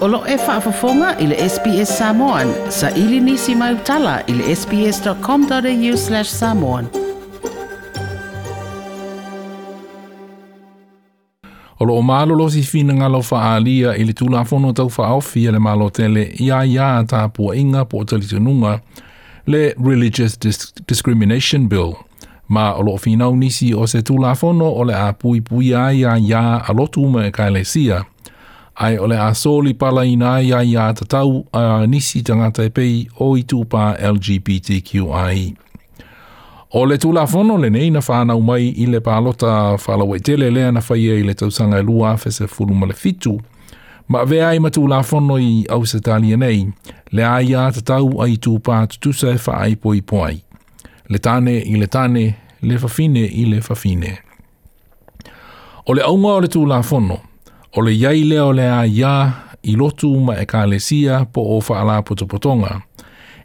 Olo e whaafafonga i le SPS Samoan. Sa ili nisi mai utala i le sps.com.au slash samoan. Olo o lo si fina ngalo faalia i le tula afono tau faaofi le malo tele ia ia ta pua inga po talitununga le Religious Discrimination Bill. Ma olo o finau nisi o se tula afono o le a pui pui ia ia ia alotu me kailesia. Olo ai ole a soli pala ina ai ai a tatau a nisi tangata e pei o i tūpā LGBTQI. O le tūla fono le nei na whāna umai i le pālota whālau e tele lea na whaia e i le tausanga e lua fese fulu male fitu, ma vea ai ma tūla fono i au se tālia nei, le ai a tatau a i tūpā tutusa e wha ai poi poi. Le tāne i le tāne, le fafine i le fafine. O le aunga o le tūla fono, o le iai lea o le a ia i lotu ma e kālesia po o whaala putopotonga.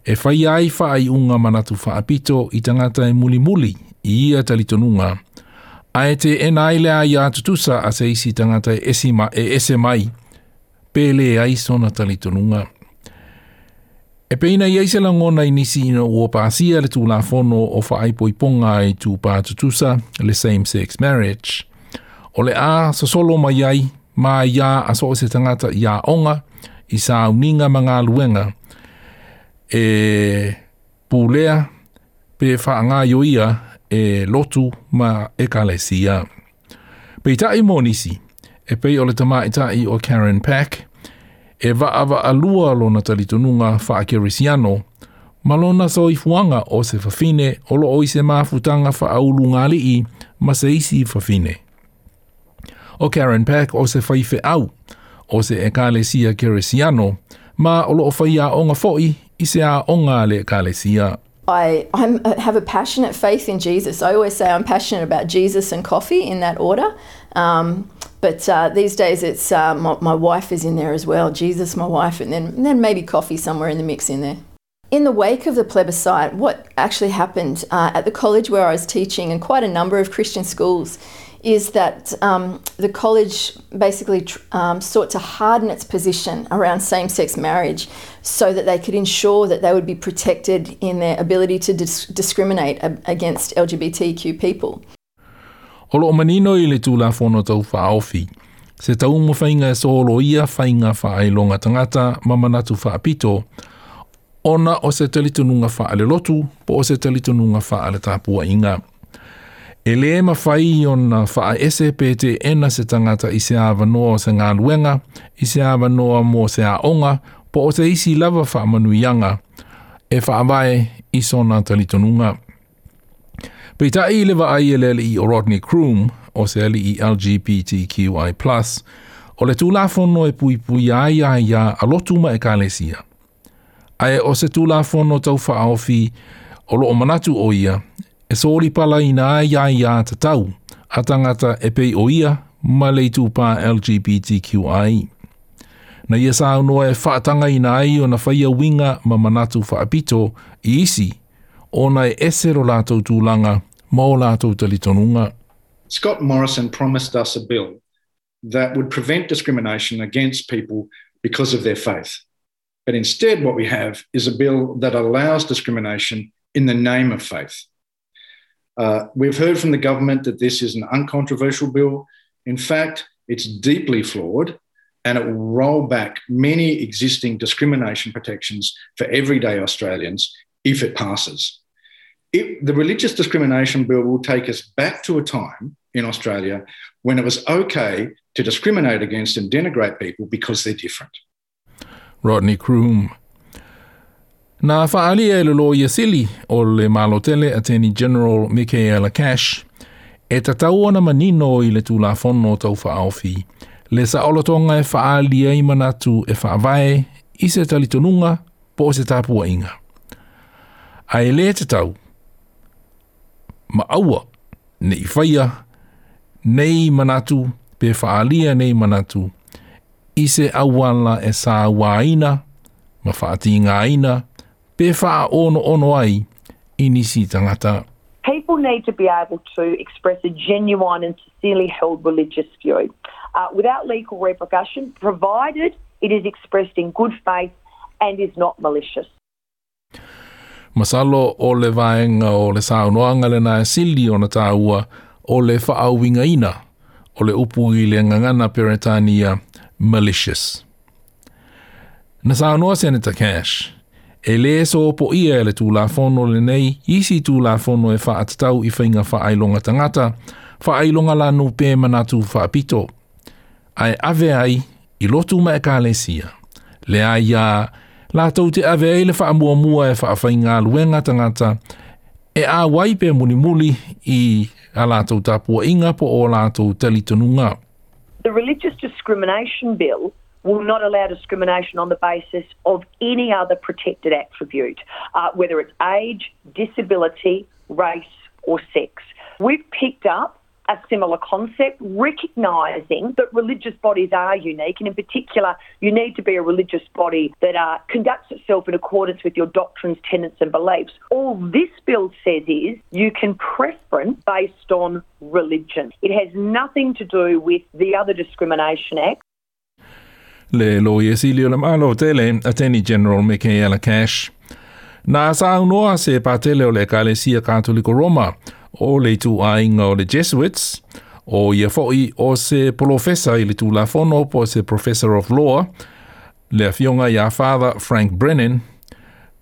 E whai ai wha unga manatu whaapito i tangata e muli muli i ia talitonunga. A e te ena ai lea ia tutusa a se isi tangata e esima e esemai. mai, pēle ai sona talitonunga. E peina iai se langona i nisi ina ua pāsia le tū la fono o whaai poiponga e tū pātutusa le same-sex marriage. O le a solo mai ai ma ia a so se tangata ia onga i sa uninga mga luenga e pulea pe whaanga ioia e lotu ma e kalesia. Pe i tai monisi, e pei i ole tama i tai o Karen Pack, e va ava alua lo na talitununga wha kerisiano, ma lo na so i fuanga o se fafine o lo o i se maa futanga wha aulu ngali i ma se isi fafine. o Karen Peck o se whaife au, o se e kālesia keresiano, ma o loo whai a onga fo'i i se a onga le kālesia. I I'm, uh, have a passionate faith in Jesus. I always say I'm passionate about Jesus and coffee in that order. Um, but uh, these days, it's uh, my, my, wife is in there as well. Jesus, my wife, and then and then maybe coffee somewhere in the mix in there. In the wake of the plebiscite, what actually happened uh, at the college where I was teaching, and quite a number of Christian schools, is that um, the college basically um, sought to harden its position around same sex marriage so that they could ensure that they would be protected in their ability to dis- discriminate against LGBTQ people. O loo manino i le tūlāwhono tau whaofi. Se tau mo whainga e sōlo ia whainga whaailonga tangata mamanatu whaapito, ona o se talitununga whaale lotu po o se talitununga whaale tāpua inga. E le ma fai ona fa a SPT ena se tangata i se awa noa se ngā luenga, i se awa noa mō se a onga, po o se isi lava fa manuianga, e fa awae i sona talitonunga. Pei ta i lewa ai e lele i o Rodney Kroom, o se ali i LGBTQI+, o le tū lafono e pui pui a ia i a lotuma e kālesia. Ai o se tū lafono tau fa aofi, o lo o manatu o ia, e sori pala ina e ai ai a te tau, a tangata e pei o ia, ma lei tūpā LGBTQI. Na ia e sāu noa e whaatanga ina ai e o na whaia winga ma manatu whaapito i isi, o na e esero lātou tūlanga ma o lātou talitonunga. Scott Morrison promised us a bill that would prevent discrimination against people because of their faith. But instead, what we have is a bill that allows discrimination in the name of faith. Uh, we've heard from the government that this is an uncontroversial bill. In fact, it's deeply flawed and it will roll back many existing discrimination protections for everyday Australians if it passes. It, the religious discrimination bill will take us back to a time in Australia when it was okay to discriminate against and denigrate people because they're different. Rodney Croom, Nā whaalia e le lo ia sili o le malotele Attorney General Michaela Cash, e tatau tau ana manino i le tūlā whono tau whaawhi, le sa olotonga e whaalia i manatu e whaavae i se talitonunga po se tāpua inga. A e le te tau, ma aua ne i whaia, nei manatu, pe whaalia nei manatu, i se awala e sa waina, ma whaati ngā aina, ma Be wha ono ono ai i nisi tangata. People need to be able to express a genuine and sincerely held religious view uh, without legal repercussion, provided it is expressed in good faith and is not malicious. Masalo o le vaenga o le saunoanga le nae sili o na tāua o le whaawinga ina o le upu i le ngangana peretania malicious. Na saunoa Senator Cash. E le so po ia e le tū la fono le nei, isi tū la fono e wha atatau i whainga wha ailonga tangata, wha ailonga la nu pē manatu wha apito. Ai ave ai, i lotu mai ka le sia. Le ai a, la tau te ave ai le wha mua mua e wha whainga luenga tangata, e a wai pē muni muli i a la tau tapua inga po o la tau talitonunga. The Religious Discrimination Bill will not allow discrimination on the basis of any other protected attribute, uh, whether it's age, disability, race, or sex. We've picked up a similar concept, recognising that religious bodies are unique, and in particular, you need to be a religious body that uh, conducts itself in accordance with your doctrines, tenets, and beliefs. All this bill says is you can preference based on religion. It has nothing to do with the other Discrimination Act le lo yesi le na malo tele attorney general Michaela Cash. Na sa noa se patele o le kalesia katoliko Roma o le tu ainga o le Jesuits o ia foi o se profesa i le tu lafono po se professor of law le afionga ia father Frank Brennan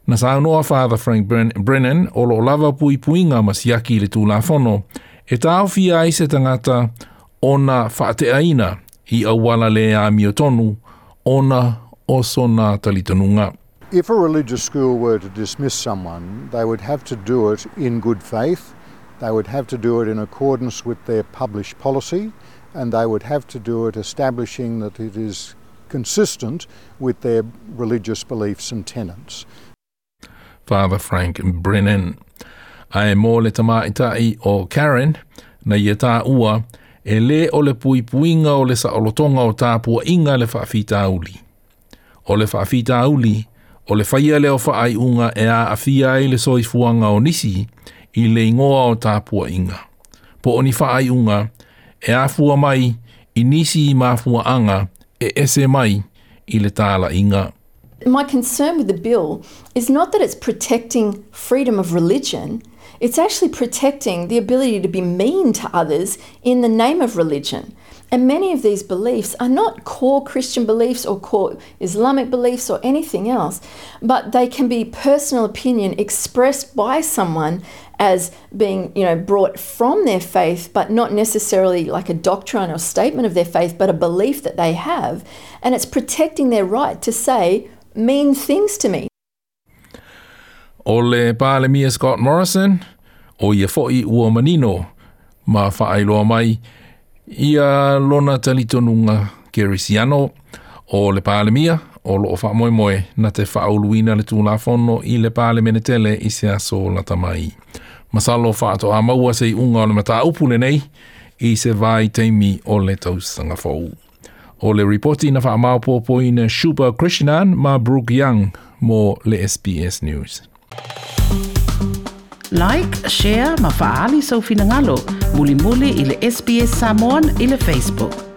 Na sa noa father Frank Brennan o lo lava pui puinga masiaki i le tu lafono e tau fia i se tangata ona whaateaina i awala le a miotonu tonu ona o sona talitanunga. If a religious school were to dismiss someone, they would have to do it in good faith, they would have to do it in accordance with their published policy, and they would have to do it establishing that it is consistent with their religious beliefs and tenets. Father Frank Brennan. Ai mō le tamā i o Karen, na i ta ua, e le o le pui puinga o le olotonga o tāpua inga le whaafita uli. O le whaafita uli, o le whaia le o whaai unga e a awhia e le soifuanga o nisi i le ingoa o tāpua inga. Po o ni whaai unga, e a fua mai i nisi i mafua anga e ese mai i le tāla inga. My concern with the bill is not that it's protecting freedom of religion – It's actually protecting the ability to be mean to others in the name of religion. And many of these beliefs are not core Christian beliefs or core Islamic beliefs or anything else, but they can be personal opinion expressed by someone as being, you know, brought from their faith, but not necessarily like a doctrine or statement of their faith, but a belief that they have. And it's protecting their right to say mean things to me. Ole Barlemier Scott Morrison o ia fo'i ua manino ma whaailoa mai ia lona talitonunga Gerisiano o le mia o loo whaamoemoe na te whaauluina le tūla fono i le pāle mene tele i se aso la tamai. Masalo whaato a maua se i unga o le mata upune nei i se vai teimi o le tausanga fōu. O le reporti na wha maopopo i na Shuba Krishnan ma Brooke Young mo le SBS News like, share, ma faali sau finangalo, muli muli ile SBS Samoan ile Facebook.